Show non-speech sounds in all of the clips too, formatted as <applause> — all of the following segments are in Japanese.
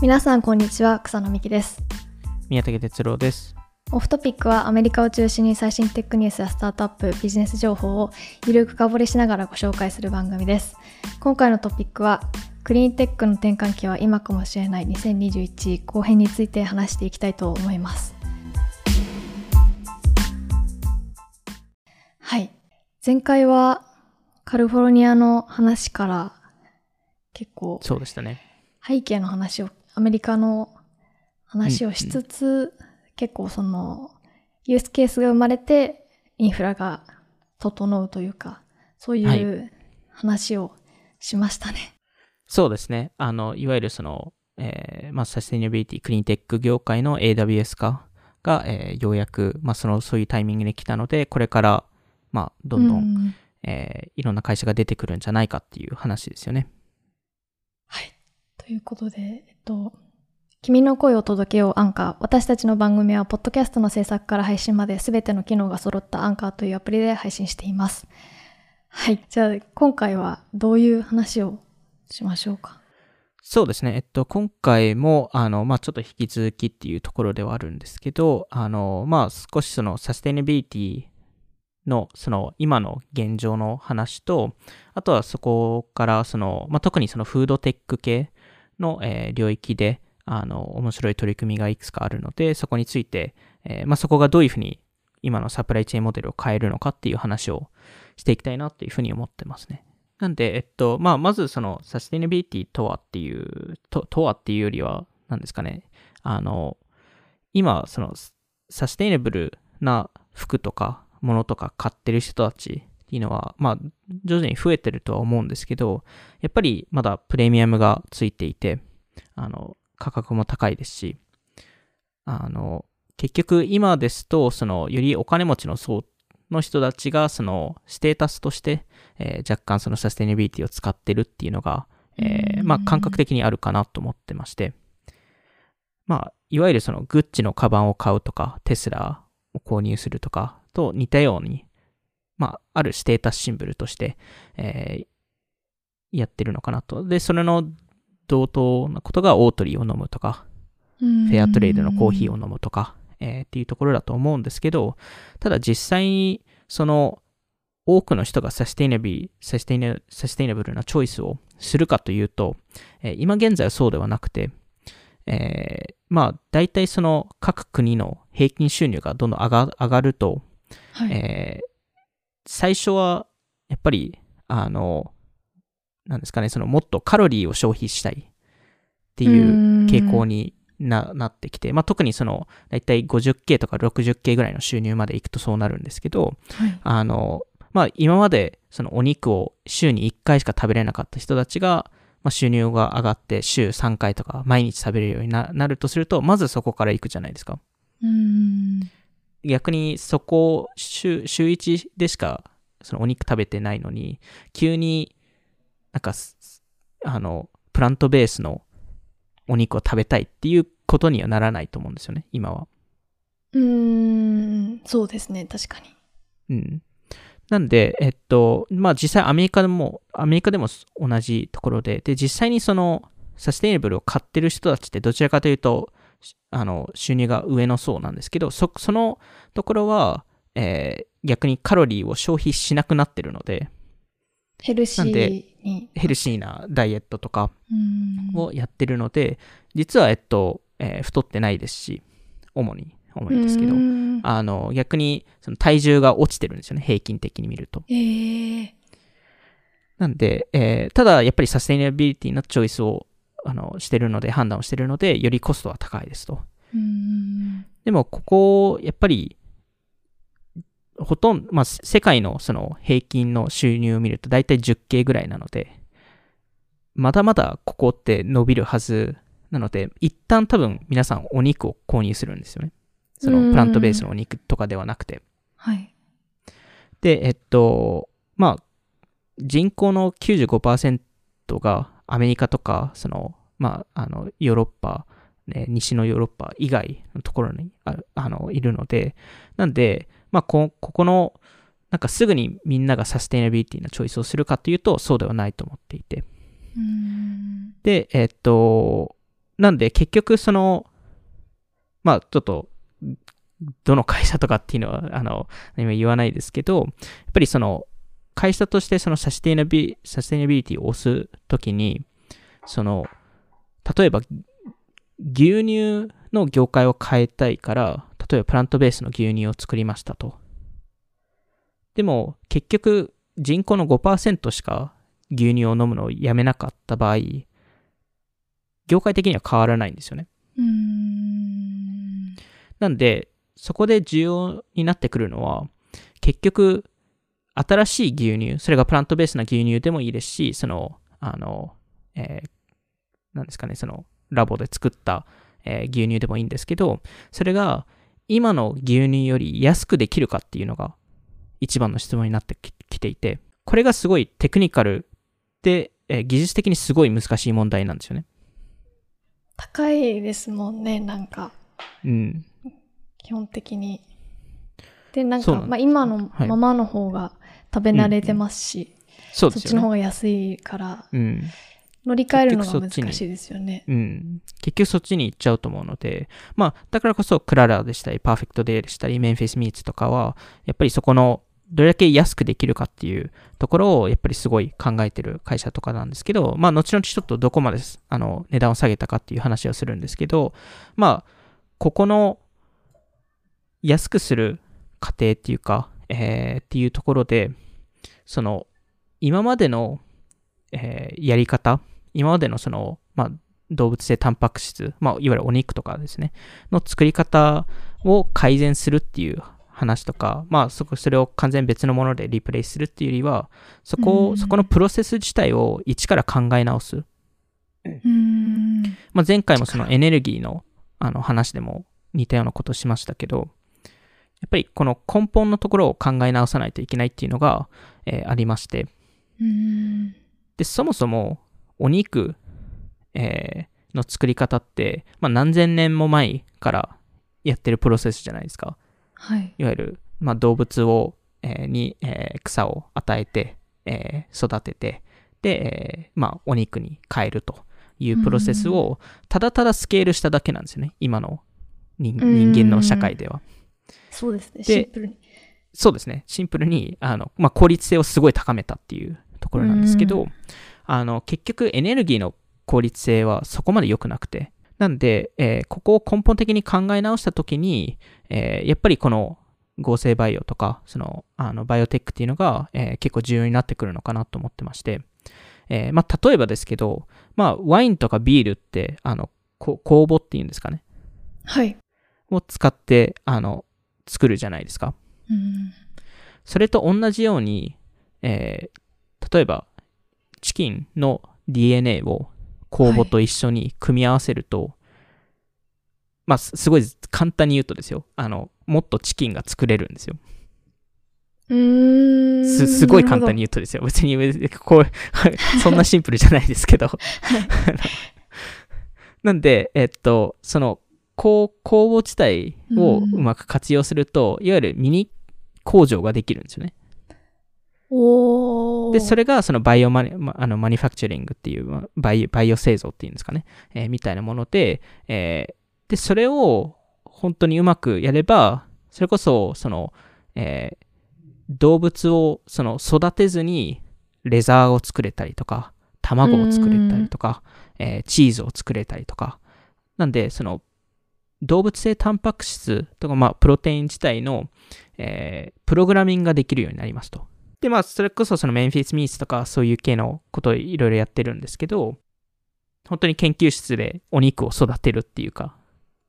皆さんこんにちは。草野美希です。宮武哲郎です。オフトピックはアメリカを中心に最新テックニュースやスタートアップビジネス情報をゆるく深掘りしながらご紹介する番組です。今回のトピックはクリーンテックの転換期は今かもしれない2021後編について話していきたいと思います。はい。前回はカリフォルニアの話から結構そうでしたね。背景の話をアメリカの話をしつつ、うんうん、結構そのユースケースが生まれてインフラが整うというかそういう話をしましたね。はい、そうですね。あのいわゆるその、えーまあ、サステイナビリティクリーンテック業界の AWS 化が、えー、ようやく、まあ、そのそういうタイミングに来たのでこれから、まあ、どんどん、うん、えー、いろんな会社が出てくるんじゃないかっていう話ですよね。はい。ということで、と、君の声を届けようアンカー。私たちの番組は、ポッドキャストの制作から配信まで全ての機能が揃ったアンカーというアプリで配信しています。はい。じゃあ、今回はどういう話をしましょうか？そうですね。えっと、今回も、あの、まあ、ちょっと引き続きっていうところではあるんですけど、あの、まあ、少しそのサステナビリティの、その、今の現状の話と、あとはそこから、その、まあ、特にそのフードテック系の、えー、領域で、あの、面白い取り組みがいくつかあるので、そこについて、えー、まあ、そこがどういうふうに今のサプライチェーンモデルを変えるのかっていう話をしていきたいなっていうふうに思ってますね。なんで、えっと、まあ、まずそのサスティナビリティとはっていう、と、とはっていうよりは、何ですかね。あの、今、その、サステイナブルな服とか、ものとか買ってる人たちっていうのは、まあ、徐々に増えてるとは思うんですけど、やっぱりまだプレミアムがついていて、あの、価格も高いですし、あの、結局今ですと、その、よりお金持ちの層の人たちが、その、ステータスとして、えー、若干そのサステナビリティを使ってるっていうのが、えー、まあ、感覚的にあるかなと思ってまして、まあ、いわゆるその、グッチのカバンを買うとか、テスラを購入するとかと似たように、まあ、あるステータスシンボルとして、えー、やってるのかなと。で、それの同等なことが Oatly を飲むとか、フェアトレードのコーヒーを飲むとか、えー、っていうところだと思うんですけど、ただ実際に、その、多くの人がサステイナビサステイナサステイナブルなチョイスをするかというと、えー、今現在はそうではなくて、えー、まあ、大体その各国の平均収入がどんどん上が上がると、はい、えー、最初は、やっぱり、あの、なんですかね、そのもっとカロリーを消費したいっていう傾向にななってきて、まあ、特にその、だいたい 50K とか 60K ぐらいの収入までいくとそうなるんですけど、はい、あの、まあ、今までそのお肉を週に1回しか食べれなかった人たちが、まあ、収入が上がって週3回とか毎日食べれるようになるとすると、まずそこから行くじゃないですか。うん逆にそこ週、週1でしかそのお肉食べてないのに、急になんか、あの、プラントベースのお肉を食べたいっていうことにはならないと思うんですよね、今は。うーん、そうですね、確かに。うん。なんで、えっと、まあ実際アメリカでも、アメリカでも同じところで、で、実際にその、サステイナブルを買ってる人たちってどちらかというと、あの、収入が上の層なんですけど、そ、そのところは、えー、逆にカロリーを消費しなくなってるので、ヘルシーに。ヘルシーなダイエットとかをやってるので、実は、えっと、えー、太ってないですし、主に、主にですけど、あの、逆に、その体重が落ちてるんですよね、平均的に見ると。えー、なんで、えー、ただ、やっぱりサステイナビリティのチョイスを、あの、してるので、判断をしてるので、よりコストは高いですと。でも、ここ、やっぱり、ほとんど、まあ、世界のその平均の収入を見ると大体 10K ぐらいなので、まだまだここって伸びるはずなので、一旦多分皆さんお肉を購入するんですよね。そのプラントベースのお肉とかではなくて。はい。で、えっと、まあ、人口の95%がアメリカとか、その、まあ、あの、ヨーロッパ、ね、西のヨーロッパ以外のところにああのいるので、なんで、まあこ、ここの、なんかすぐにみんながサステイナビリティなチョイスをするかというと、そうではないと思っていて。うんで、えっと、なんで結局その、まあちょっと、どの会社とかっていうのは、あの、何も言わないですけど、やっぱりその、会社としてそのサステイナビサステイナビリティを押すときに、その、例えば、牛乳の業界を変えたいから、例えばプラントベースの牛乳を作りましたと。でも、結局、人口の5%しか牛乳を飲むのをやめなかった場合、業界的には変わらないんですよね。ん。なんで、そこで重要になってくるのは、結局、新しい牛乳、それがプラントベースな牛乳でもいいですし、その、あの、えーなんですかね、その、ラボで作った、えー牛乳でもいいんですけど、それが、今の牛乳より安くできるかっていうのが、一番の質問になってききていて、これがすごいテクニカルで、えー技術的にすごい難しい問題なんですよね。高いですもんね、なんか、うん。基本的に。で、なんか、まあ今のはいままの方が食べ慣れてますし、そっちの方が安いから、うん。乗り換えるのが難しいですよね。うん。結局そっちに行っちゃうと思うので、まあ、だからこそ、クララでしたり、パーフェクトデーでしたり、メンフェスミーツとかは、やっぱりそこの、どれだけ安くできるかっていうところを、やっぱりすごい考えてる会社とかなんですけど、まあ、後々ちょっとどこまで、あの、値段を下げたかっていう話をするんですけど、まあ、ここの、安くする過程っていうか、えーっていうところで、その、今までの、えーやり方、今までのその、まあ、動物性タンパク質、まあ、いわゆるお肉とかですね、の作り方を改善するっていう話とか、まあ、そこ、それを完全別のものでリプレイするっていうよりは、そこを、うんそこのプロセス自体を一から考え直す。うーん。まあ、前回もそのエネルギーのあの話でも似たようなことをしましたけど、やっぱりこの根本のところを考え直さないといけないっていうのが、えーありまして。で、そもそもお肉、えーの作り方って、まあ、何千年も前からやってるプロセスじゃないですか。はい。いわゆる、まあ、動物を、えーに、えー草を与えて、えー育てて、で、えーまあ、お肉に変えるというプロセスを、ただただスケールしただけなんですよね。今の人間の社会では。そうですね、でシンプルに。そうですね。シンプルに、あの、まあ、効率性をすごい高めたっていうところなんですけど、うあの、結局エネルギーの効率性はそこまで良くなくて。なんで、えーここを根本的に考え直したときに、えーやっぱりこの合成バイオとか、その、あの、バイオテックっていうのが、えー結構重要になってくるのかなと思ってまして、えーまあ、例えばですけど、まあ、ワインとかビールって、あの、こ酵母っていうんですかね、はい。を使って、あの、作るじゃないですか。うん。それと同じように、えー例えば、チキンの DNA を酵母と一緒に組み合わせると、まあ、すすごい簡単に言うとですよ、あの、もっとチキンが作れるんですよ。うーん。す、すごい簡単に言うとですよ。別に、別にこう、<laughs> そんなシンプルじゃないですけど。<laughs> なんで、えっと、その、酵酵母自体をうまく活用すると、いわゆるミニ工場ができるんですよね。で、それがそのバイオマニまあのマニファクチャリングっていうまあバイオバイオ製造っていうんですかね、えーみたいなもので、えーで、それを本当にうまくやれば、それこそ、その、えー動物をその育てずにレザーを作れたりとか、卵を作れたりとか、えーチーズを作れたりとか。なんで、その、動物性タンパク質とか、まあ、プロテイン自体の、えープログラミングができるようになりますと。で、まあ、それこそそのメンフィス・ミーツとかそういう系のことをいろいろやってるんですけど、本当に研究室でお肉を育てるっていうか、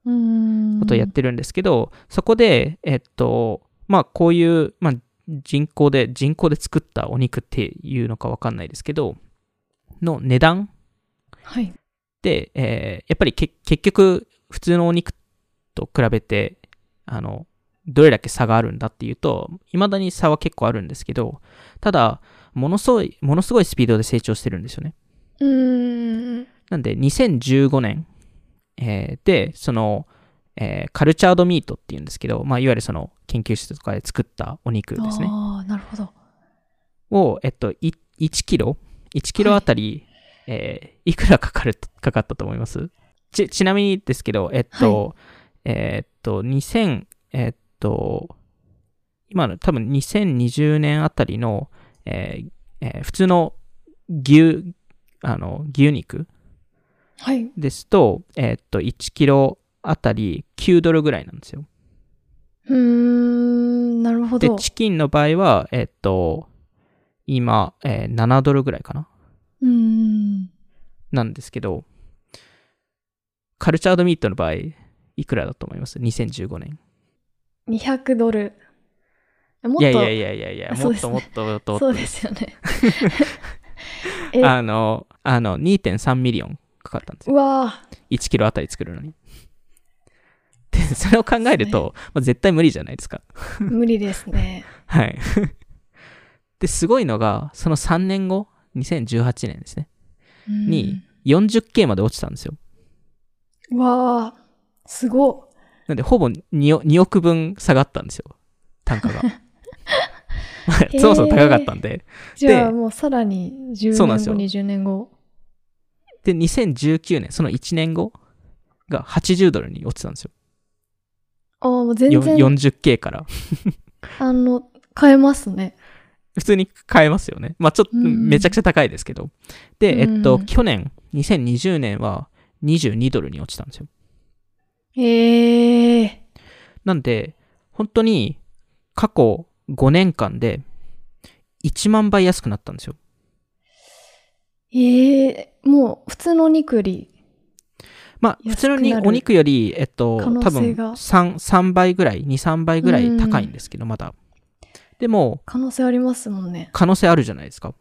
う。ことをやってるんですけど、そこで、えっと、まあ、こういう、まあ、人工で、人工で作ったお肉っていうのかわかんないですけど、の値段はい。で、えーやっぱりけ結局、普通のお肉と比べて、あの、どれだけ差があるんだっていうと、未だに差は結構あるんですけど、ただ、ものすごい、ものすごいスピードで成長してるんですよね。うーん。なんで、2015年、えーで、その、えーカルチャードミートっていうんですけど、まあ、いわゆるその研究室とかで作ったお肉ですね。ああ、なるほど。を、えっと、い1キロ ?1 キロあたり、えーいくらかかる、かかったと思います？ち、ちなみにですけど、えっと、えーっと、2000、えーっと、今の多分2020年あたりの、えーえー普通の牛、あの、牛肉はい。ですと、えーっと、1キロあたり9ドルぐらいなんですよ。うーん、なるほで、ど。チキンの場合は、えーっと、今、えー7ドルぐらいかなうーん。なんですけど、カルチャードミートの場合、いくらだと思います ?2015 年。200ドル。もっと、いやいやいやいやいや、もっともっともっともっとそうですよね。<laughs> え、あの、あの、2.3 million かかったんですよ。うわ1キロあたり作るのに。で、それを考えると、まあ、絶対無理じゃないですか。ー無理ですね。<laughs> はい。で、すごいのが、その3年後、2018年ですね。うんに、40K まで落ちたんですよ。うわーすごっ。なんで、ほぼ 2, お2億分下がったんですよ。単価が。<laughs> まあそもそも高かったんで。じゃあもうさらに10そうなんですよ年後、20年後。で、2019年、その1年後が80ドルに落ちたんですよ。ああ、もう全よ然、40K から。<laughs> あの、変えますね。普通に買えますよね。まあちょっと、うんめちゃくちゃ高いですけど。で、えっと、うん去年、2020年は22ドルに落ちたんですよ。ええなんで、本当に過去5年間で1万倍安くなったんですよ。ええもう普通のお肉より、まあ、普通に安くなるお肉より、えっと、多分性が3、3倍ぐらい、2、3倍ぐらい高いんですけど、まだ。でも、可能性ありますもんね。可能性あるじゃないですか。こ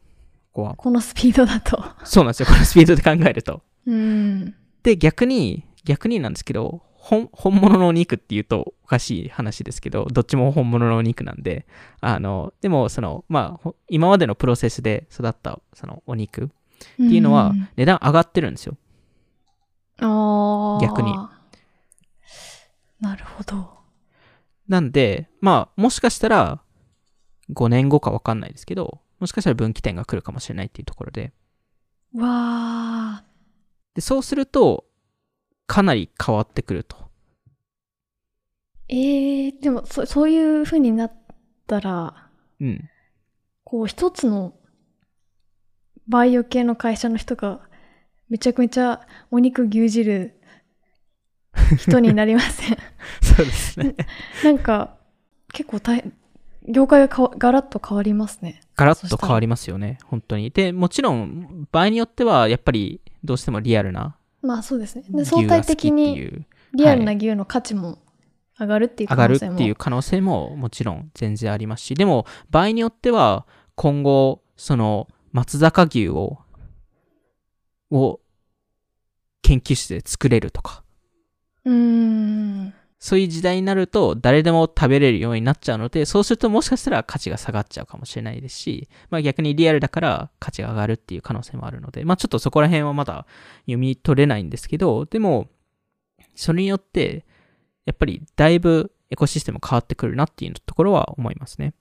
こは。このスピードだと。そうなんですよ。このスピードで考えると。うん。で、逆に、逆になんですけど、本本物のお肉っていうとおかしい話ですけど、どっちも本物のお肉なんで、あの、でも、その、まあほ、今までのプロセスで育った、そのお肉っていうのはん、値段上がってるんですよ。ああ。逆に。なるほど。なんで、まあ、もしかしたら、5年後かわかんないですけど、もしかしたら分岐点が来るかもしれないっていうところで、わあ。で、そうすると、かなり変わってくると。ええでもそ、そういう風になったら、うん。こう一つのバイオ系の会社の人がめちゃくちゃお肉牛耳る人になりません？<laughs> そうですね。<laughs> なんか結構大変業界がガラッと変わりますねガラッと変わりますよね、本当に。で、もちろん、場合によっては、やっぱり、どうしてもリアルなまあそうですね。で牛相対的にリアルな牛の価値も上がるっていう上がる可能性も。っていう可能性ももちろん全然ありますし、でも、場合によっては、今後、その、松坂牛を、を、研究室で作れるとか、うーんそういう時代になると、誰でも食べれるようになっちゃうので、そうするともしかしたら価値が下がっちゃうかもしれないですし、まあ逆にリアルだから価値が上がるっていう可能性もあるので、まあちょっとそこら辺はまだ読み取れないんですけど、でも、それによって、やっぱりだいぶエコシステム変わってくるなっていうところは思いますね。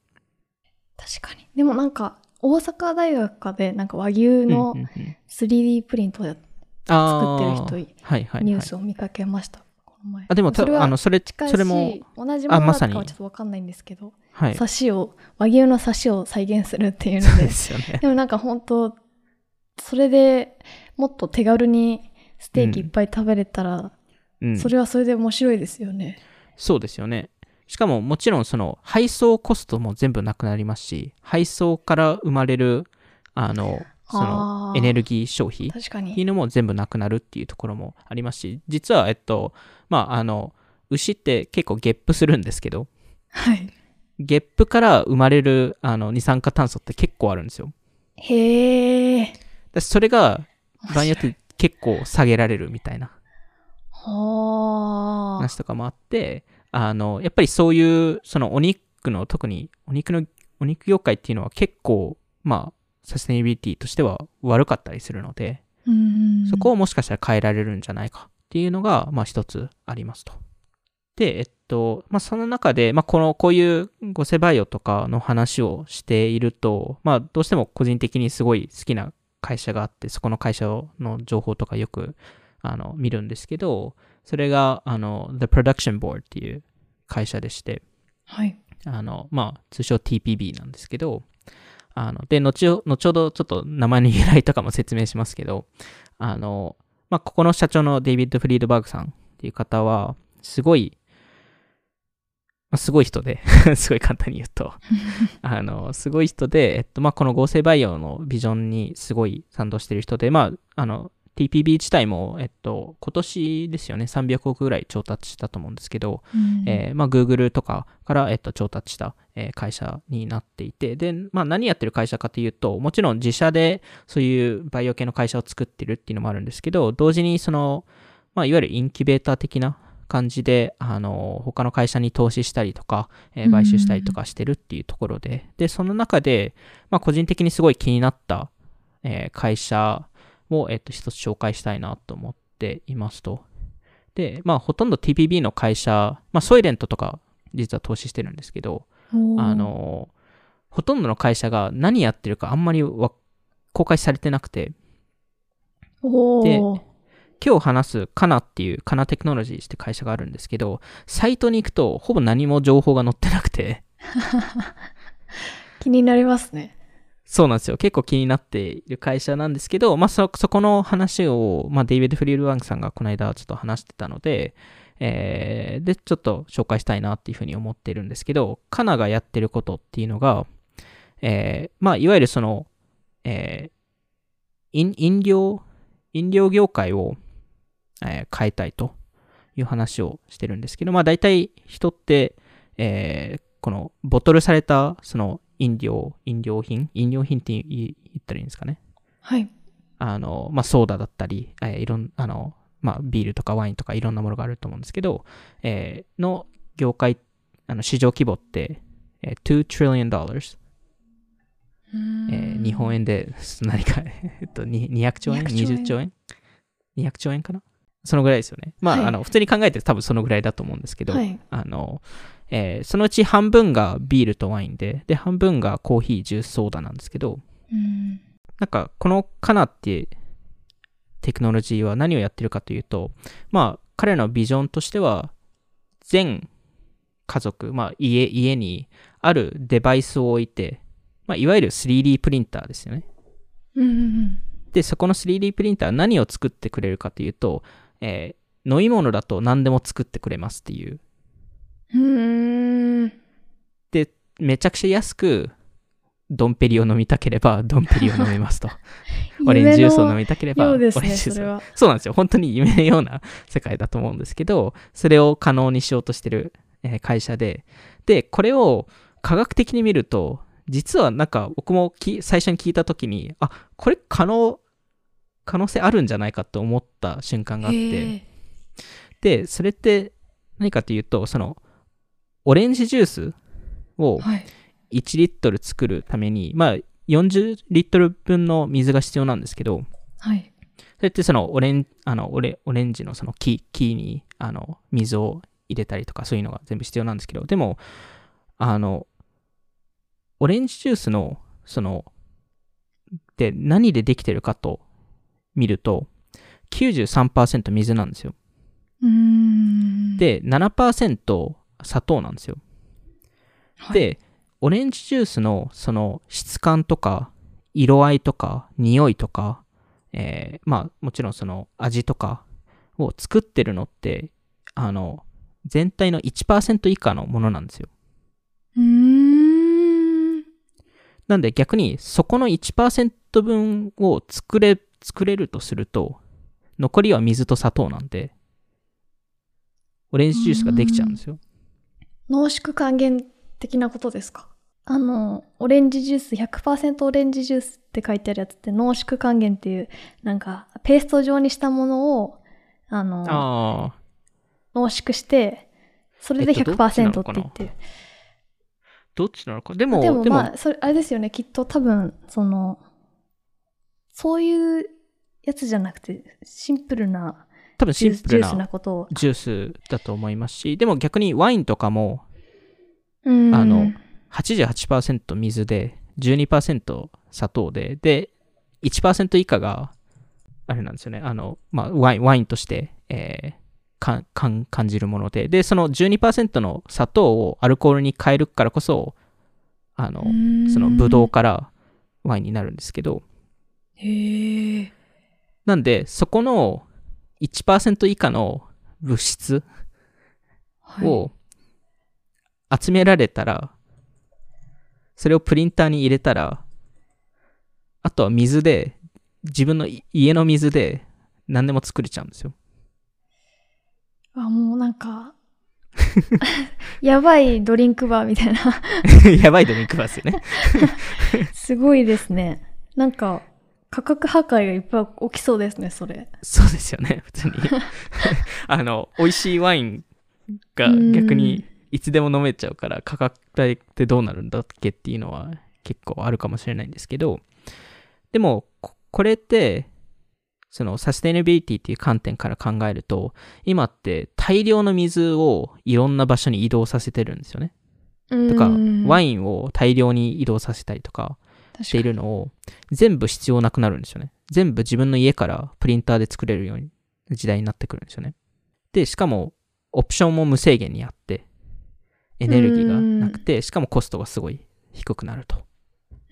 確かにでもなんか大阪大学かでなんか和牛のうんうんうん 3D プリントであ作ってる人ーはいはい、はい。ニュースを見かけました、前あ、でもたそれはあの、それ、近いしそれも、同じものだったあまさにかはちょっとわかんないんですけど、はい。刺しを和牛の刺しを再現するっていうそうでのですよね。<laughs> でもなんか本当それでもっと手軽にステーキいっぱい食べれたら、うん。それはそれで面白いですよね。そうですよね。しかももちろんその配送コストも全部なくなりますし、配送から生まれる、あの、そのエネルギー消費っ確かていうに。のも全部なくなるっていうところもありますし、実は、えっと、まあ、あの、牛って結構ゲップするんですけど、はい。ゲップから生まれるあの二酸化炭素って結構あるんですよ。へえ。だそれが場合によって結構下げられるみたいなはあ。話とかもあって、あの、やっぱりそういう、そのお肉の、特にお肉の、お肉業界っていうのは結構、まあ、サステナビリティとしては悪かったりするので、うんそこをもしかしたら変えられるんじゃないかっていうのが、まあ一つありますと。で、えっと、まあその中で、まあこの、こういうゴセバイオとかの話をしていると、まあどうしても個人的にすごい好きな会社があって、そこの会社の情報とかよく、あの、見るんですけど、それが、あの、The Production Board っていう会社でして、はい。あの、まあ、通称 TPB なんですけど、あの、で、後ほ後ほどちょっと名前の由来とかも説明しますけど、あの、まあ、ここの社長のデイビッド・フリードバーグさんっていう方は、すごい、まあ、すごい人で、<laughs> すごい簡単に言うと、<laughs> あの、すごい人で、えっと、まあ、この合成培養のビジョンにすごい賛同してる人で、まあ、あの、TPB 自体も、えっと、今年ですよね、300億ぐらい調達したと思うんですけど、うん。えーまあ、Google とかから、えっと、調達した、えー会社になっていて、で、まあ、何やってる会社かというと、もちろん自社でそういうバイオ系の会社を作ってるっていうのもあるんですけど、同時にその、まあ、いわゆるインキュベーター的な感じで、あの、他の会社に投資したりとか、えー買収したりとかしてるっていうところで、で、その中で、まあ、個人的にすごい気になった、えー会社を、えっと、一つ紹介したいなと思っていますと。で、まあ、ほとんど TPB の会社、まあ、ソイレントとか、実は投資してるんですけど、あの、ほとんどの会社が何やってるかあんまりわ公開されてなくて、おでー今日話すカナっていう、カナテクノロジーって会社があるんですけど、サイトに行くとほぼ何も情報が載ってなくて、<laughs> 気になりますね。そうなんですよ。結構気になっている会社なんですけど、まあそ、そこの話を、まあ、デイビッド・フリールワングさんがこの間ちょっと話してたので、えー、で、ちょっと紹介したいなっていうふうに思ってるんですけど、カナがやってることっていうのが、えー、まあ、いわゆるその、えー、飲飲料、飲料業界を、えー変えたいという話をしてるんですけど、まあ、大体人って、えーこのボトルされたその飲料、飲料品？飲料品って言ったらいいんですかね？はい。あの、まあ、ソーダだったり、えーいろん、あの、まあ、ビールとかワインとかいろんなものがあると思うんですけど、えーの業界、あの、市場規模って、えー2 trillion dollars、えー日本円で <laughs> 何か、えっと、に200兆円？200兆円 ?20 兆円 ?200 兆円かな？そのぐらいですよね。まあ、はいあの、普通に考えて多分そのぐらいだと思うんですけど、はい。あの、えーそのうち半分がビールとワインで、で、半分がコーヒー、ジュース、ソーダなんですけど、うん。なんか、このカナってテクノロジーは何をやってるかというと、まあ、彼らのビジョンとしては、全家族、まあ、家、家にあるデバイスを置いて、まあ、いわゆる 3D プリンターですよね。うんうんで、そこの 3D プリンターは何を作ってくれるかというと、えー飲み物だと何でも作ってくれますっていう。で、めちゃくちゃ安く、ドンペリを飲みたければ、ドンペリを飲めますと。<laughs> オレンジジュースを飲みたければ、オレンジジュースをそ。そうなんですよ。本当に夢のような世界だと思うんですけど、それを可能にしようとしてる、えー会社で、で、これを科学的に見ると、実はなんか僕もき最初に聞いたときに、あ、これ可能、可能性あるんじゃないかと思った瞬間があって、で、それって何かというと、その、オレンジジュースをはい。1リットル作るために、まあ、40リットル分の水が必要なんですけど、はい。それってそのオレンあのオレオレンジのその木木にあの水を入れたりとかそういうのが全部必要なんですけど、でも、あの、オレンジジュースのその、で何でできてるかと見ると、93%水なんですよ。で、7%砂糖なんですよ。はい、で、オレンジジュースのその質感とか、色合いとか、匂いとか、えーまあもちろんその味とかを作ってるのって、あの、全体の1%以下のものなんですよ。なんで逆にそこの1%分を作れ、作れるとすると、残りは水と砂糖なんで、オレンジジュースができちゃうんですよ。濃縮還元的なことですか？あの、オレンジジュース、100%オレンジジュースって書いてあるやつって濃縮還元っていう、なんか、ペースト状にしたものを、あの、ああ。濃縮して、それでえっとどっちな100%のかな？って言ってる。どっちなのか？でも、でもでもまあ、それ、あれですよね、きっと多分、その、そういうやつじゃなくて、シンプルな多分シジュースジュースンプルななことを。ジュースだと思いますし、でも逆にワインとかもうんあの88%水で、12%砂糖で、で、1%以下があれなんですよね。あの、まあ、ワイン、ワインとして、えーかかん感じるもので、で、その12%の砂糖をアルコールに変えるからこそ、あの、そのブドウからワインになるんですけど、へえ。なんで、そこの1%以下の物質はい、を集められたら、それをプリンターに入れたら、あとは水で、自分のい家の水で何でも作れちゃうんですよ。あ、もうなんか、やばいドリンクバーみたいな。<laughs> やばいドリンクバーですよね。<laughs> すごいですね。なんか、価格破壊がいっぱい起きそうですね、それ。そうですよね、<laughs> 普通に。<laughs> あの、美味しいワインが逆にいつでも飲めちゃうから、価格帯ってどうなるんだっけっていうのは結構あるかもしれないんですけど、でも、ここれって、そのサステナビリティっていう観点から考えると、今って大量の水をいろんな場所に移動させてるんですよね。とか、ワイインを大量に移動させたりとかンしているのを全部必要なくなるんですよね。全部自分の家からプリンターで作れるように時代になってくるんですよね。で、しかもオプションも無制限にあって、エネルギーがなくて、しかもコストがすごい低くなると。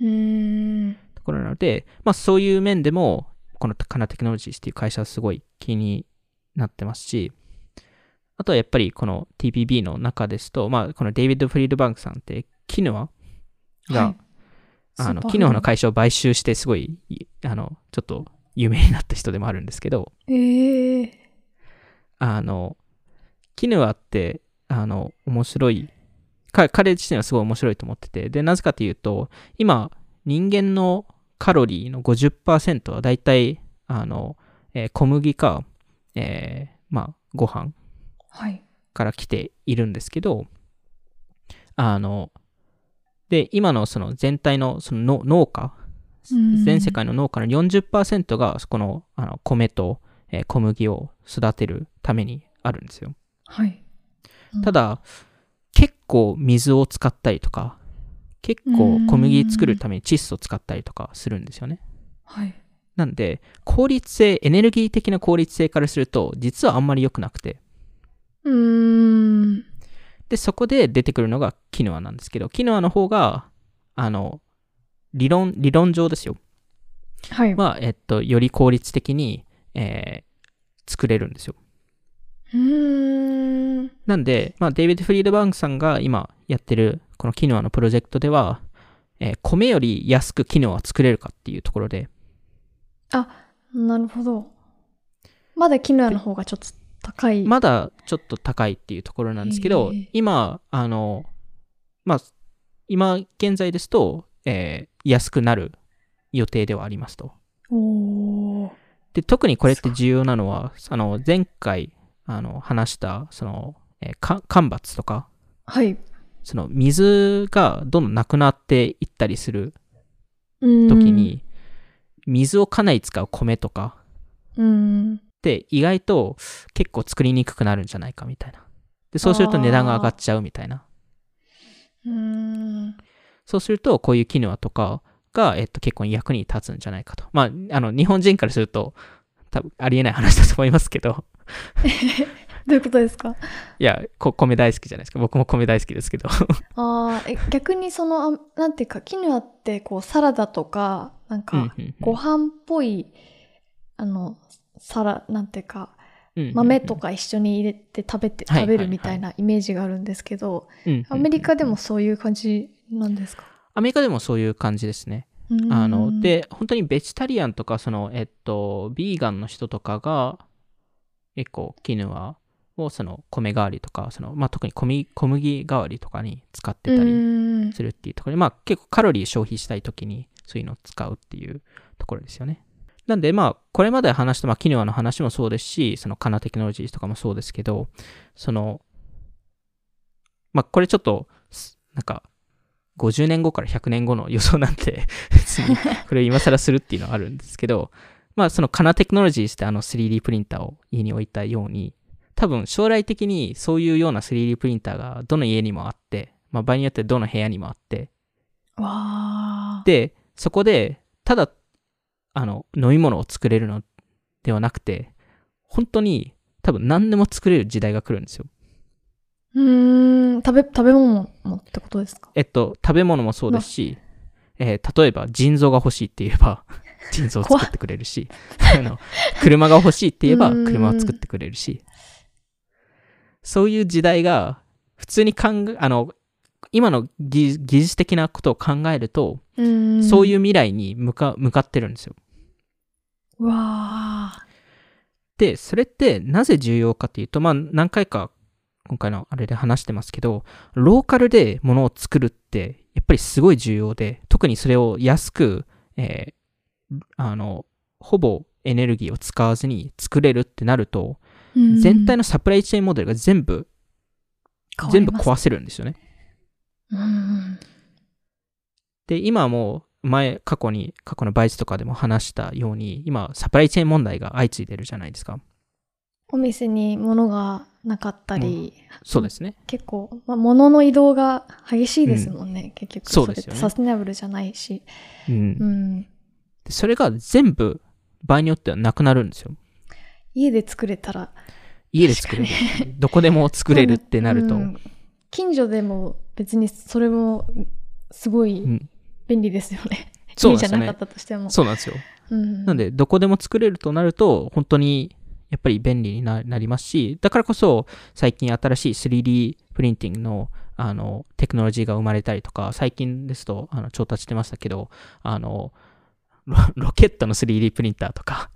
うーん。ところなので、まあそういう面でも、このカナテクノロジーズっていう会社はすごい気になってますし、あとはやっぱりこの TPB の中ですと、まあこのデイビッド・フリードバンクさんって、キヌアが、はいあの、スーパーキヌアの会社を買収してすごい、いあの、ちょっと有名になった人でもあるんですけど、ええあの、キヌアって、あの、面白い、か彼自身はすごい面白いと思ってて、で、なぜかというと、今、人間のカロリーの50%はだいたい、あの、えー小麦か、えーまあ、ご飯はい。から来ているんですけど、あの、で、今のその全体のそのの農家、うん全世界の農家の40%がこのあの米と、えー小麦を育てるためにあるんですよ。はい。ただ、結構水を使ったりとか、結構小麦作るために窒素を使ったりとかするんですよね。はい。なんで、効率性、エネルギー的な効率性からすると、実はあんまり良くなくて。うーん。で、そこで出てくるのがキヌアなんですけど、キヌアの方が、あの、理論、理論上ですよ。はい。は、えっと、より効率的に、えー作れるんですよ。うーん。なんで、まあ、デイビッド・フリードバンクさんが今やってる、このキヌアのプロジェクトでは、えー米より安くキヌアを作れるかっていうところで、なるほど。まだキヌアの方がちょっと高い。まだちょっと高いっていうところなんですけどへー、今、あの、まあ、今現在ですと、えー安くなる予定ではありますと。で、特にこれって重要なのは、あの、前回、あの、話した、その、えーか干ばつとか、はい。その、水がどんどんなくなっていったりする時時、に、水をかなり使う米とかうん。って意外と結構作りにくくなるんじゃないかみたいな。で、そうすると値段が上がっちゃうみたいな。うーん。そうすると、こういうキヌアとかが、えっと、結構役に立つんじゃないかと。まあ、あの、日本人からすると、多分ありえない話だと思いますけど、<laughs> どういうことですか？いや、こ米大好きじゃないですか。僕も米大好きですけど。ああ、え逆にその、あなんていうか、キヌアってこうサラダとか、なんかうんうんうんご飯っぽい、あの、サラ、なんていうか、豆とか一緒に入れて食べて、はい食べるみたいなイメージがあるんですけど、アメリカでもそういう感じなんですか？アメリカでもそういう感じですね。あの、、で、本当にベジタリアンとか、その、えっと、ビーガンの人とかが、結構、キヌアを、その、米代わりとか、その、まあ、特に小麦小麦代わりとかに使ってたりりするっていうところで、まあ、結構カロリー消費したいときに、そういうのを使うっていうところですよね。なんで、まあ、これまで話した、まあ、キヌアの話もそうですし、その、カナテクノロジーとかもそうですけど、その、まあ、これちょっと、すなんか、50年後から100年後の予想なんて、<laughs> 別に、これを今更するっていうのはあるんですけど、まあ、そのカナテクノロジーってあの 3D プリンターを家に置いたように、多分将来的にそういうような 3D プリンターがどの家にもあって、まあ、場合によってどの部屋にもあって。で、そこで、ただ、あの、飲み物を作れるのではなくて、本当に多分何でも作れる時代が来るんですよ。うーん、食べ、食べ物もってことですか？えっと、食べ物もそうですし、えー例えば腎臓が欲しいって言えば、<laughs> 腎臓を作ってくれるし、あの車が欲しいって言えばうん車を作ってくれるし、そういう時代が普通に考え、あの、今の技技術的なことを考えると。そういう未来に向か向かってるんですよ。う。わー。で、それってなぜ重要かっていうと、まあ何回か今回のあれで話してますけど、ローカルで物を作るってやっぱりすごい重要で、特にそれを安く、えーあの、ほぼエネルギーを使わずに作れるってなると、うん全体のサプライチェーンモデルが全部、全部壊せるんですよね。うん。で、今はもう前、過去に、過去のバイツとかでも話したように、今、サプライチェーン問題が相次いでるじゃないですか。お店に物がなかったり、そうですね。結構、まあ、物の移動が激しいですもんね、結局。そうですよねサステナブルじゃないし。うん。うん。でそれが全部、場合によってはなくなるんですよ。家で作れたら。家で作れる。どこでも作れるってなると。うん近所でも別にそれもすごいうん便利ですよね。そうじゃなかっ。たとしても。そうなんですよ。うんなんで、どこでも作れるとなると、本当に、やっぱり便利にななりますし、だからこそ、最近新しい 3D プリンティングの、あの、テクノロジーが生まれたりとか、最近ですと、あの、調達してましたけど、あの、ロロケットの 3D プリンターとか、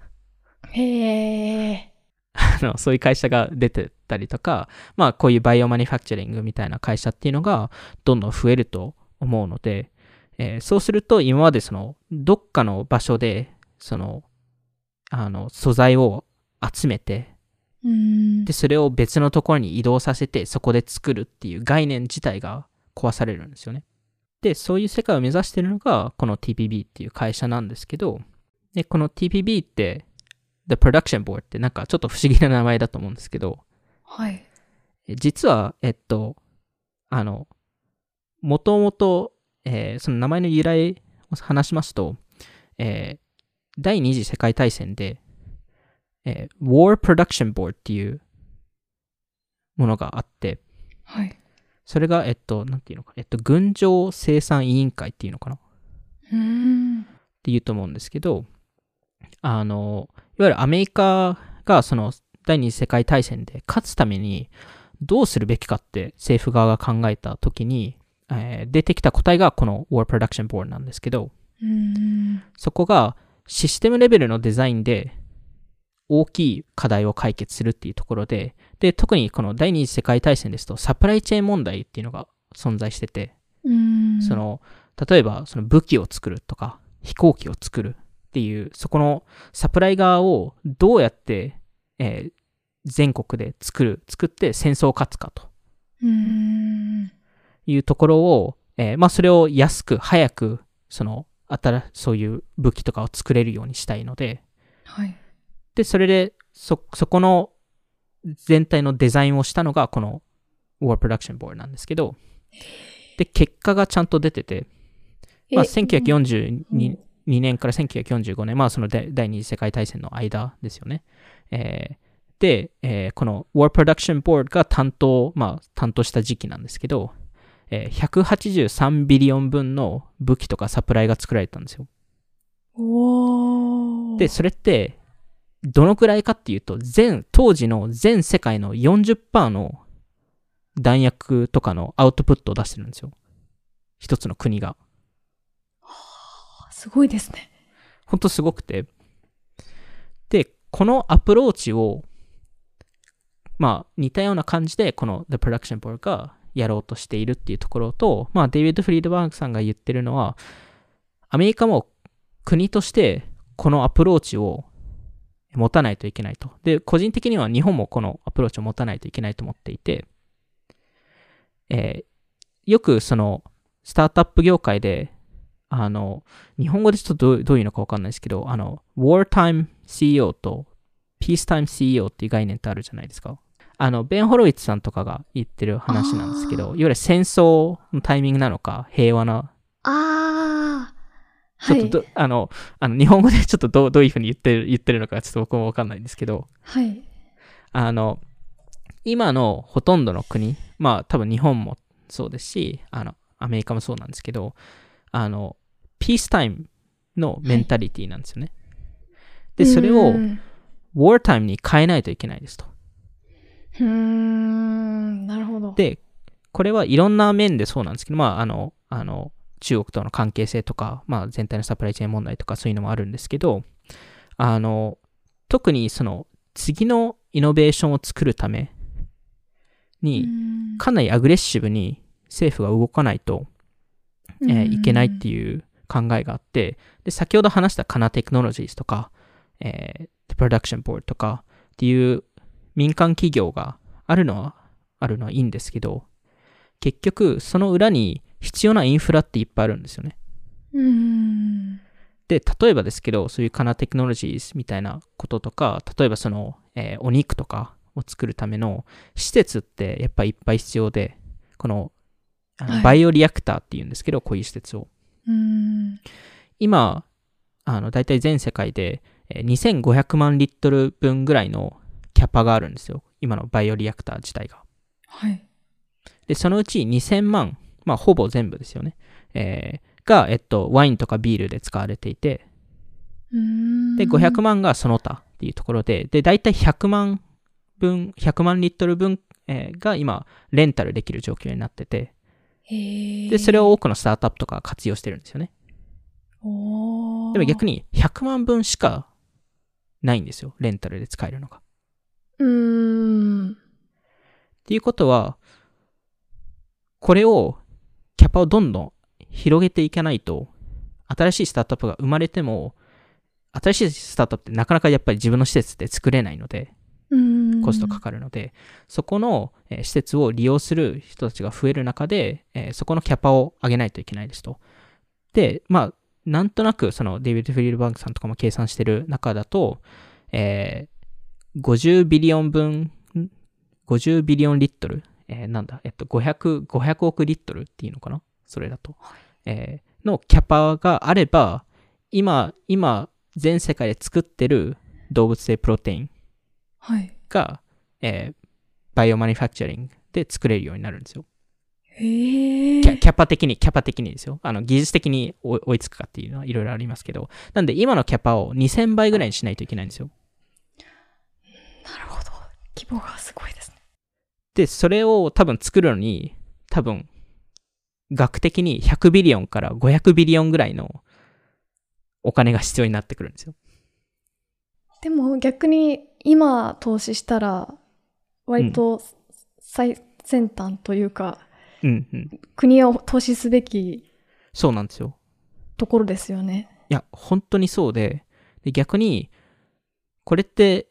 へえ。あのそういう会社が出てたりとか、まあ、こういうバイオマニファクチャリングみたいな会社っていうのが、どんどん増えると思うので、えーそうすると、今までその、どっかの場所で、その、あの、素材を集めて、うんで、それを別のところに移動させて、そこで作るっていう概念自体が壊されるんですよね。で、そういう世界を目指しているのが、この TPB っていう会社なんですけど、で、この TPB って、The Production Board ってなんかちょっと不思議な名前だと思うんですけど、はい。え実は、えっと、あの、もともと、えーその名前の由来を話しますと、えー第二次世界大戦で、えー War Production Board っていうものがあって、はい。それが、えっと、なんていうのか、えっと、軍情生産委員会っていうのかな？っうん。ていうと思うんですけど、あの、いわゆるアメリカがその第二次世界大戦で勝つためにどうするべきかって政府側が考えたときに、えー出てきた答えがこの War Production Board なんですけど、うん。そこがシステムレベルのデザインで大きい課題を解決するっていうところで、で、特にこの第二次世界大戦ですとサプライチェーン問題っていうのが存在してて、うん。そ、の、例えばその武器を作るとか飛行機を作るっていう、そこのサプライ側をどうやって、えー全国で作る、作って戦争を勝つかとうん。いうところを、えーまあそれを安く早く、その、新そういう武器とかを作れるようにしたいので、はい。で、それで、そ、そこの全体のデザインをしたのがこの War Production Board なんですけど、で、結果がちゃんと出てて、まあ、え1942うん2年から1945年、まあその第第二次世界大戦の間ですよね。えーで、えーこの War Production Board が担当、まあ担当した時期なんですけど、えー183ビリオン分の武器とかサプライが作られたんですよ。で、それって、どのくらいかっていうと、全、当時の全世界の40%の弾薬とかのアウトプットを出してるんですよ。一つの国が。すごいですね。ほんとすごくて。で、このアプローチを、まあ、似たような感じで、この The Production Board がやろうとしているっていうところと、まあ、デイビッド・フリードバーグさんが言ってるのは、アメリカも国としてこのアプローチを持たないといけないと。で、個人的には日本もこのアプローチを持たないといけないと思っていて、えーよくその、スタートアップ業界で、あの、日本語でちょっとどういうのかわかんないですけど、あの、wartime CEO と peacetime CEO っていう概念ってあるじゃないですか。あの、ベン・ホロイッツさんとかが言ってる話なんですけど、いわゆる戦争のタイミングなのか、平和な、あちょっとど、あの、あの日本語でちょっとどうどういうふうに言ってる言ってるのかちょっと僕もわかんないんですけど、はい。あの、今のほとんどの国、まあ多分日本もそうですし、あの、アメリカもそうなんですけど、あの、ピースタイムのメンタリティなんですよね。で、それをう、んウォータイムに変えないといけないですと。うーん、なるほど。で、これはいろんな面でそうなんですけど、まあ、あの、あの、中国との関係性とか、まあ、全体のサプライチェーン問題とかそういうのもあるんですけど、あの、特にその、次のイノベーションを作るために、うんかなりアグレッシブに政府が動かないと、えーいけないってういう考えがあって、で、先ほど話したカナテクノロジーズとか、えー、プロダクションボードとかっていう民間企業があるのは、あるのはいいんですけど、結局、その裏に必要なインフラっていっぱいあるんですよね。ん。うん。で、例えばですけど、そういうカナテクノロジーズみたいなこととか、例えばその、えーお肉とかを作るための施設ってやっぱりいっぱい必要で、この、あのはいバイオリアクターっていうんですけど、こういう施設を。うん。今、あの、大体全世界で、えー2500万リットル分ぐらいのキャパがあるんですよ。今のバイオリアクター自体が。はい。で、そのうち2000万、まあ、ほぼ全部ですよね。えーが、えっと、ワインとかビールで使われていて、うん。で、500万がその他っていうところで、で、大体100万分、100万リットル分、えーが今、レンタルできる状況になってて、で、それを多くのスタートアップとかが活用してるんですよね。でも逆に100万分しかないんですよ。レンタルで使えるのが。うーん。っていうことは、これを、キャパをどんどん広げていかないと、新しいスタートアップが生まれても、新しいスタートアップってなかなかやっぱり自分の施設で作れないので、うん。コストかかるので、そこの、えー施設を利用する人たちが増える中で、えーそこのキャパを上げないといけないですと。で、まあ、なんとなく、そのデイビッド・フリールバンクさんとかも計算してる中だと、えー50ビリオン分、ん50ビリオンリットル、えーなんだ、えっと、500、500億リットルっていうのかな？それだと。えーのキャパがあれば、今、今、全世界で作ってる動物性プロテインはい。が、えーバイオマニファクチャリングで作れるようになるんですよ。へえ。キャキャパ的に、キャパ的にですよ。あの、技術的に追いつくかっていうのはいろいろありますけど、なんで今のキャパを2000倍ぐらいにしないといけないんですよ。規模がすごいですね。で、それを多分作るのに、多分、額的に100ビリオンから500ビリオンぐらいのお金が必要になってくるんですよ。でも逆に今投資したら割と最先端というか、うんうん。国を投資すべきそうなんですよ。ところですよね。いや、本当にそうで、で逆に、これって、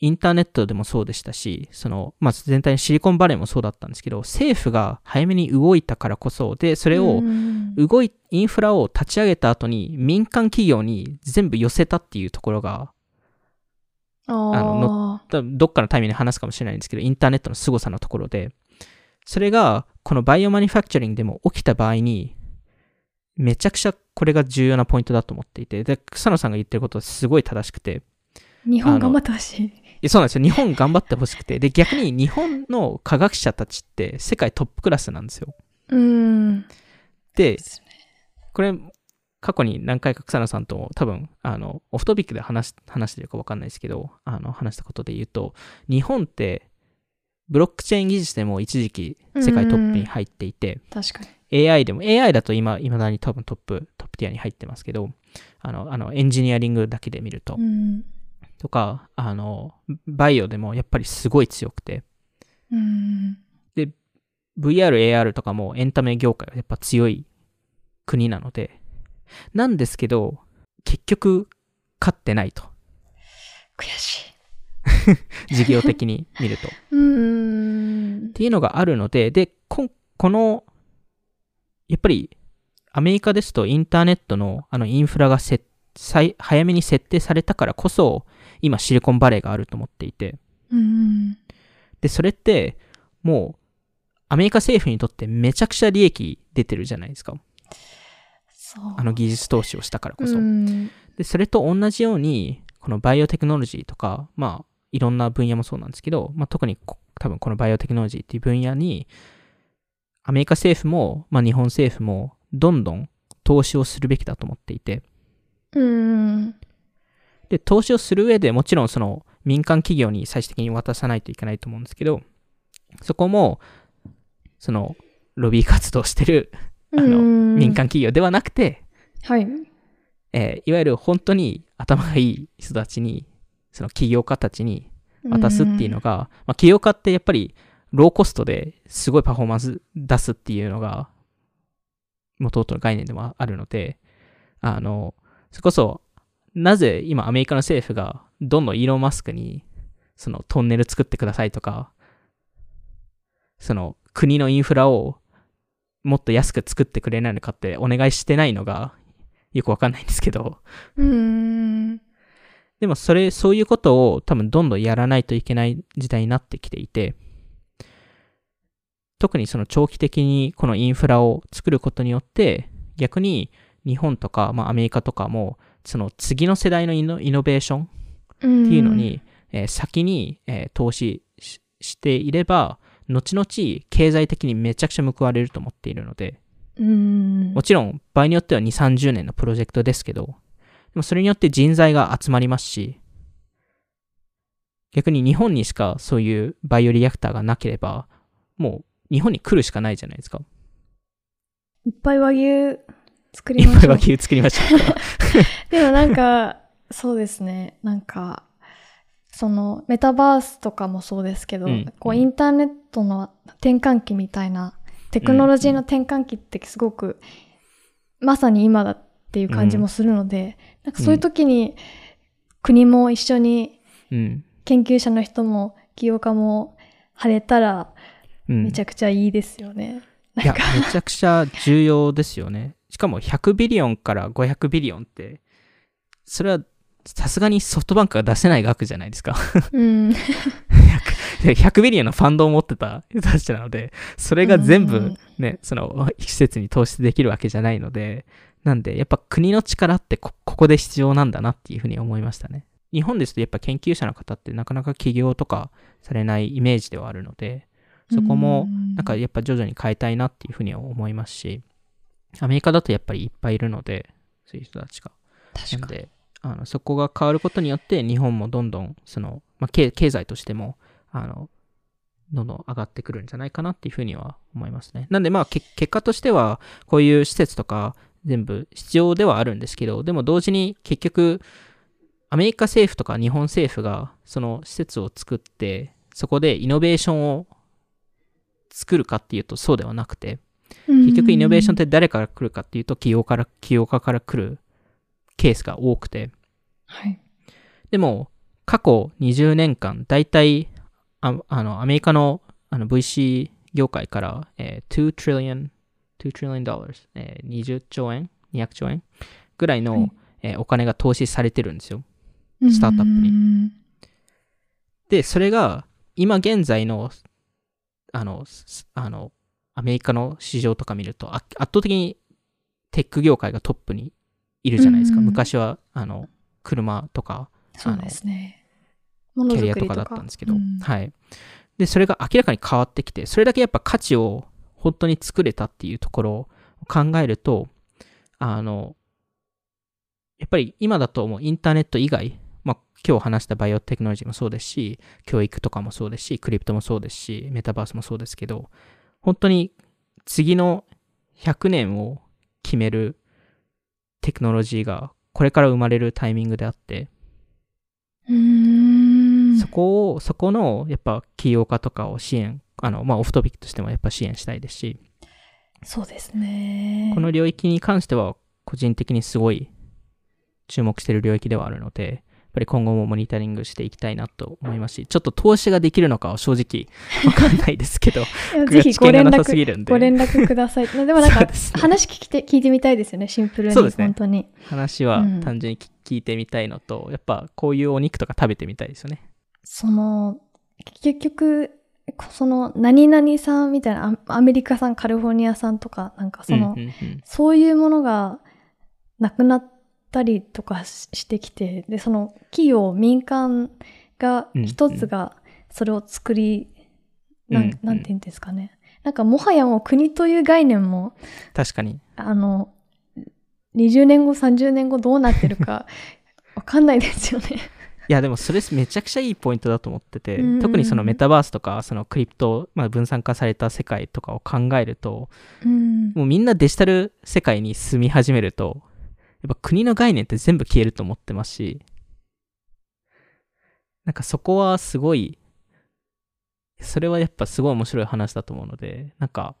インターネットでもそうでしたし、その、まあ、全体にシリコンバレーもそうだったんですけど、政府が早めに動いたからこそ、で、そそれを、うん。動い、インフラを立ち上げた後に、民間企業に全部寄せたっていうところが、あのどっかのタイミングで話すかもしれないんですけど、インターネットの凄さのところで、それが、このバイオマニファクチャリングでも起きた場合に、めちゃくちゃこれが重要なポイントだと思っていて、で、草野さんが言ってることはすごい正しくて、ー日本頑張ってほしい。そうなんですよ。日本頑張ってほしくて。で、逆に日本の科学者たちって世界トップクラスなんですよ。うん。でこれ、過去に何回か草野さんとも多分、あの、オフトピックで話し話してるか分かんないですけど、あの、話したことで言うと、日本って、ブロックチェーン技術でも一時期世界トップに入っていて、確かに。AI でも、AI だと今、未だに多分トップ、トップティアに入ってますけど、あの、あの、エンジニアリングだけで見ると、うん。とか、あの、バイオでもやっぱりすごい強くて、うん。VR、AR とかもエンタメ業界はやっぱ強い国なので、なんですけど、結局、勝ってないと。悔しい。<laughs> 事業的に見ると。っ <laughs> うん。ていうのがあるので、で、ここの、やっぱり、アメリカですとインターネットのあのインフラがせ最早めに設定されたからこそ、今シリコンバレーがあると思っていて、うん。で、それって、もう、アメリカ政府にとってめちゃくちゃ利益出てるじゃないですか。あの技術投資をしたからこそ。うんで、それと同じように、このバイオテクノロジーとか、まあ、いろんな分野もそうなんですけど、まあ、特にこ多分このバイオテクノロジーっていう分野に、アメリカ政府も、まあ、日本政府も、どんどん投資をするべきだと思っていて、うん。で、投資をする上でもちろんその民間企業に最終的に渡さないといけないと思うんですけど、そこも、その、ロビー活動してるあのうん民間企業ではなくて、はい。えーいわゆる本当に頭がいい人たちに、その起業家たちに渡すっていうのが、まあ、起業家ってやっぱりローコストですごいパフォーマンス出すっていうのが、元々の概念でもあるので、あの、それこそ、なぜ今アメリカの政府がどんどんイーロン・マスクに、そのトンネル作ってくださいとか、その国のインフラをもっと安く作ってくれないのかってお願いしてないのがよくわかんないんですけど、うん。でもそれ、そういうことを多分どんどんやらないといけない時代になってきていて、特にその長期的にこのインフラを作ることによって、逆に日本とか、まあアメリカとかも、その次の世代のイノイノベーションっっていうのに、えー先に、えー投資ししていれば、後々経済的にめちゃくちゃ報われると思っているので、うん。もちろん場合によっては2、30年のプロジェクトですけど、でもそれによって人材が集まりますし、逆に日本にしかそういうバイオリアクターがなければ、もう日本に来るしかないじゃないですか。いっぱい和牛作いりましょう。っぱい和牛作りましょうか。<laughs> でもなんか、そうですね。なんか、そのメタバースとかもそうですけど、うんこうインターネットの転換期みたいな、テクノロジーの転換期ってすごく、まさに今だっていう感じもするので、なんかそういう時に国も一緒にうん。研究者の人も起業家も晴れたらうん。めちゃくちゃいいですよね。いや、めちゃくちゃ重要ですよね。しかも100ビリオンから500ビリオンって、それはさすがにソフトバンクが出せない額じゃないですか。うん。で100ビリオンのファンドを持ってた人たちなので、それが全部うんね、その施設に投資できるわけじゃないので、なんで、やっぱ国の力ってこここで必要なんだなっていうふうに思いましたね。日本ですとやっぱ研究者の方ってなかなか起業とかされないイメージではあるので、そこもうんなんかやっぱ徐々に変えたいなっていうふうには思いますし、アメリカだとやっぱりいっぱいいるので、そういう人たちが。確かで、あのそこが変わることによって、日本もどんどん、その、まあ、経経済としても、あの、どんどん上がってくるんじゃないかなっていうふうには思いますね。なんで、まあ、け結果としては、こういう施設とか、全部必要ではあるんですけど、でも同時に結局、アメリカ政府とか日本政府が、その施設を作って、そこでイノベーションを作るかっていうとそうではなくて、結局イノベーションって誰から来るかっていうと、起業から、起業家から来るケースが多くて、はい。でも、過去20年間、だいたい、ああの、アメリカのあの VC 業界から、えー2 trillion, 2 trillion dollars、えー20兆円 ?200 兆円ぐらいの、はいえーお金が投資されてるんですよ。スタートアップにに。で、それが、今現在の、あの、すあの、アメリカの市場とか見ると、あ圧倒的にテック業界がトップにいるじゃないですか。うん昔は、あの、車とか、そうですね。キャリアとかだったんですけど、うんはい。で、それが明らかに変わってきて、それだけやっぱ価値を本当に作れたっていうところを考えると、あの、やっぱり今だともうインターネット以外、まあ今日話したバイオテクノロジーもそうですし、教育とかもそうですし、クリプトもそうですし、メタバースもそうですけど、本当に次の100年を決めるテクノロジーがこれから生まれるタイミングであって。そこを、そこの、やっぱ、起業家とかを支援、あの、まあ、オフトピックとしてもやっぱ支援したいですし、そうですね。この領域に関しては、個人的にすごい注目している領域ではあるので、ぱり今後もモニタリングしていきたいなと思いますし、ちょっと投資ができるのかは正直 <laughs> わかんないですけど、ぜひご連絡、ご連絡ください。でもなんか話聞きて、聞いてみたいですよね、シンプルに。そうですね本当に。話はうん単純に聞聞いてみたいのと、やっぱこういうお肉とか食べてみたいですよね。その、結局、その、何々さんみたいな、アアメリカ産、カリフォルニア産とか、なんかその、うんうんうんそういうものが、なくなったりとかししてきて、で、その企業、民間がうん一つがそれを作り、なうんうんんなんて言うんですかね。なんかもはやもう国という概念も、確かに。あの、20年後、30年後どうなってるか <laughs> わかんないですよね。いやでもそれめちゃくちゃいいポイントだと思ってて、うんうんうん特にそのメタバースとかそのクリプト、まあ、分散化された世界とかを考えるとうん。もうみんなデジタル世界に住み始めるとやっぱ国の概念って全部消えると思ってますしなんかそこはすごいそれはやっぱすごい面白い話だと思うのでなんか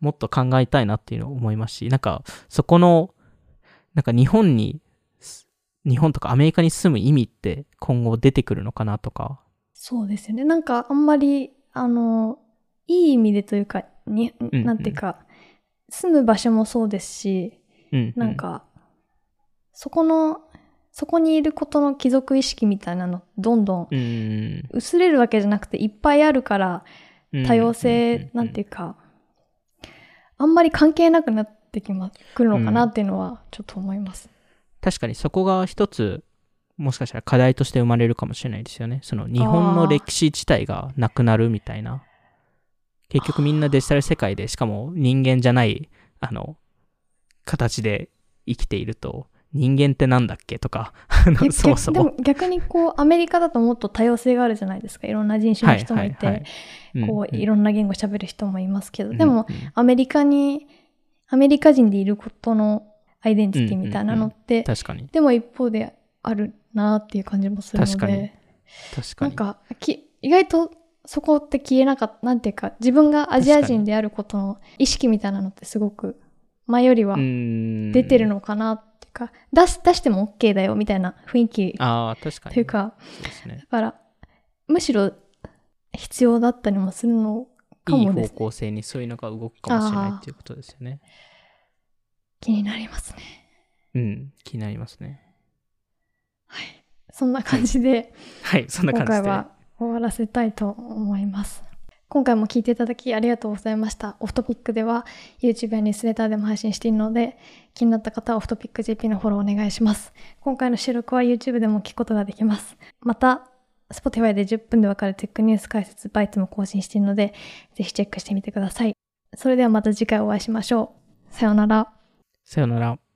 もっと考えたいなっていうのを思いますしなんかそこのなんか日本に日本とかアメリカに住む意味って今後出てくるのかなとか。そうですよね。なんかあんまり、あの、いい意味でというか、に、うんなんていうか、住む場所もそうですし、うん、なん、か、そこの、そこにいることの貴族意識みたいなの、どんどんうん、薄れるわけじゃなくて、いっぱいあるから、多様性、なんていいうか、あんまり関係なくなってきま、くるのかなっていうのは、ちょっと思います。確かにそこが一つ、もしかしたら課題として生まれるかもしれないですよね。その日本の歴史自体がなくなるみたいな。結局みんなデジタル世界で、しかも人間じゃない、あの、形で生きていると、人間ってなんだっけとか、そもそも。でも逆にこう、アメリカだともっと多様性があるじゃないですか。いろんな人種の人もいて、こう、いろんな言語喋る人もいますけど、でも、うん。うんアメリカに、アメリカ人でいることのアイデンティティみたいなのって、確かに、でも一方であるなっていう感じもするので、確かに。確かに。なんかき、意外とそこって消えなかった、なんていうか、自分がアジア人であることの意識みたいなのってすごく、前よりは出出てるのかなっていうか、出し出しても OK だよみたいな雰囲気ああ、確かに。というか、そうねだ。から、むしろ必要だったりもするのかいいもです、ね。方向性にそういうのが動くかもしれないっていうことですよね。気になりますね。うん、気になりますね。はい。そんな感じで、はい、そんな今感じで。回は終わらせたいと思います。今回も聞いていただきありがとうございました。オフトピックでは YouTube やニュースレターでも配信しているので、気になった方はオフトピック JP のフォローお願いします。今回の収録は YouTube でも聞くことができます。また、Spotify で10分でわかるテックニュース解説バイツも更新しているので、ぜひチェックしてみてください。それではまた次回お会いしましょう。さようなら。さようなら。